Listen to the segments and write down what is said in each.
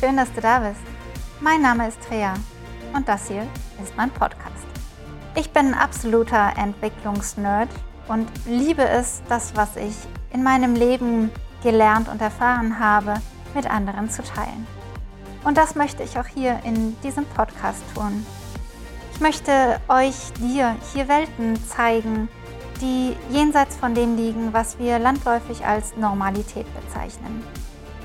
schön, dass du da bist. Mein Name ist Trea und das hier ist mein Podcast. Ich bin ein absoluter Entwicklungsnerd und liebe es, das, was ich in meinem Leben gelernt und erfahren habe, mit anderen zu teilen. Und das möchte ich auch hier in diesem Podcast tun. Ich möchte euch, dir hier Welten zeigen, die jenseits von dem liegen, was wir landläufig als Normalität bezeichnen.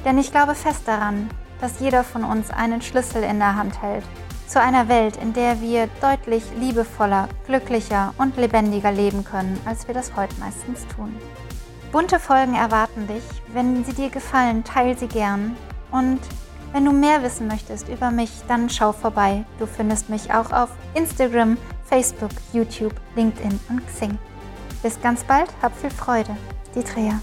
Denn ich glaube fest daran, dass jeder von uns einen Schlüssel in der Hand hält zu einer Welt, in der wir deutlich liebevoller, glücklicher und lebendiger leben können, als wir das heute meistens tun. Bunte Folgen erwarten dich. Wenn sie dir gefallen, teil sie gern. Und wenn du mehr wissen möchtest über mich, dann schau vorbei. Du findest mich auch auf Instagram, Facebook, YouTube, LinkedIn und Xing. Bis ganz bald, hab viel Freude. Die Trea.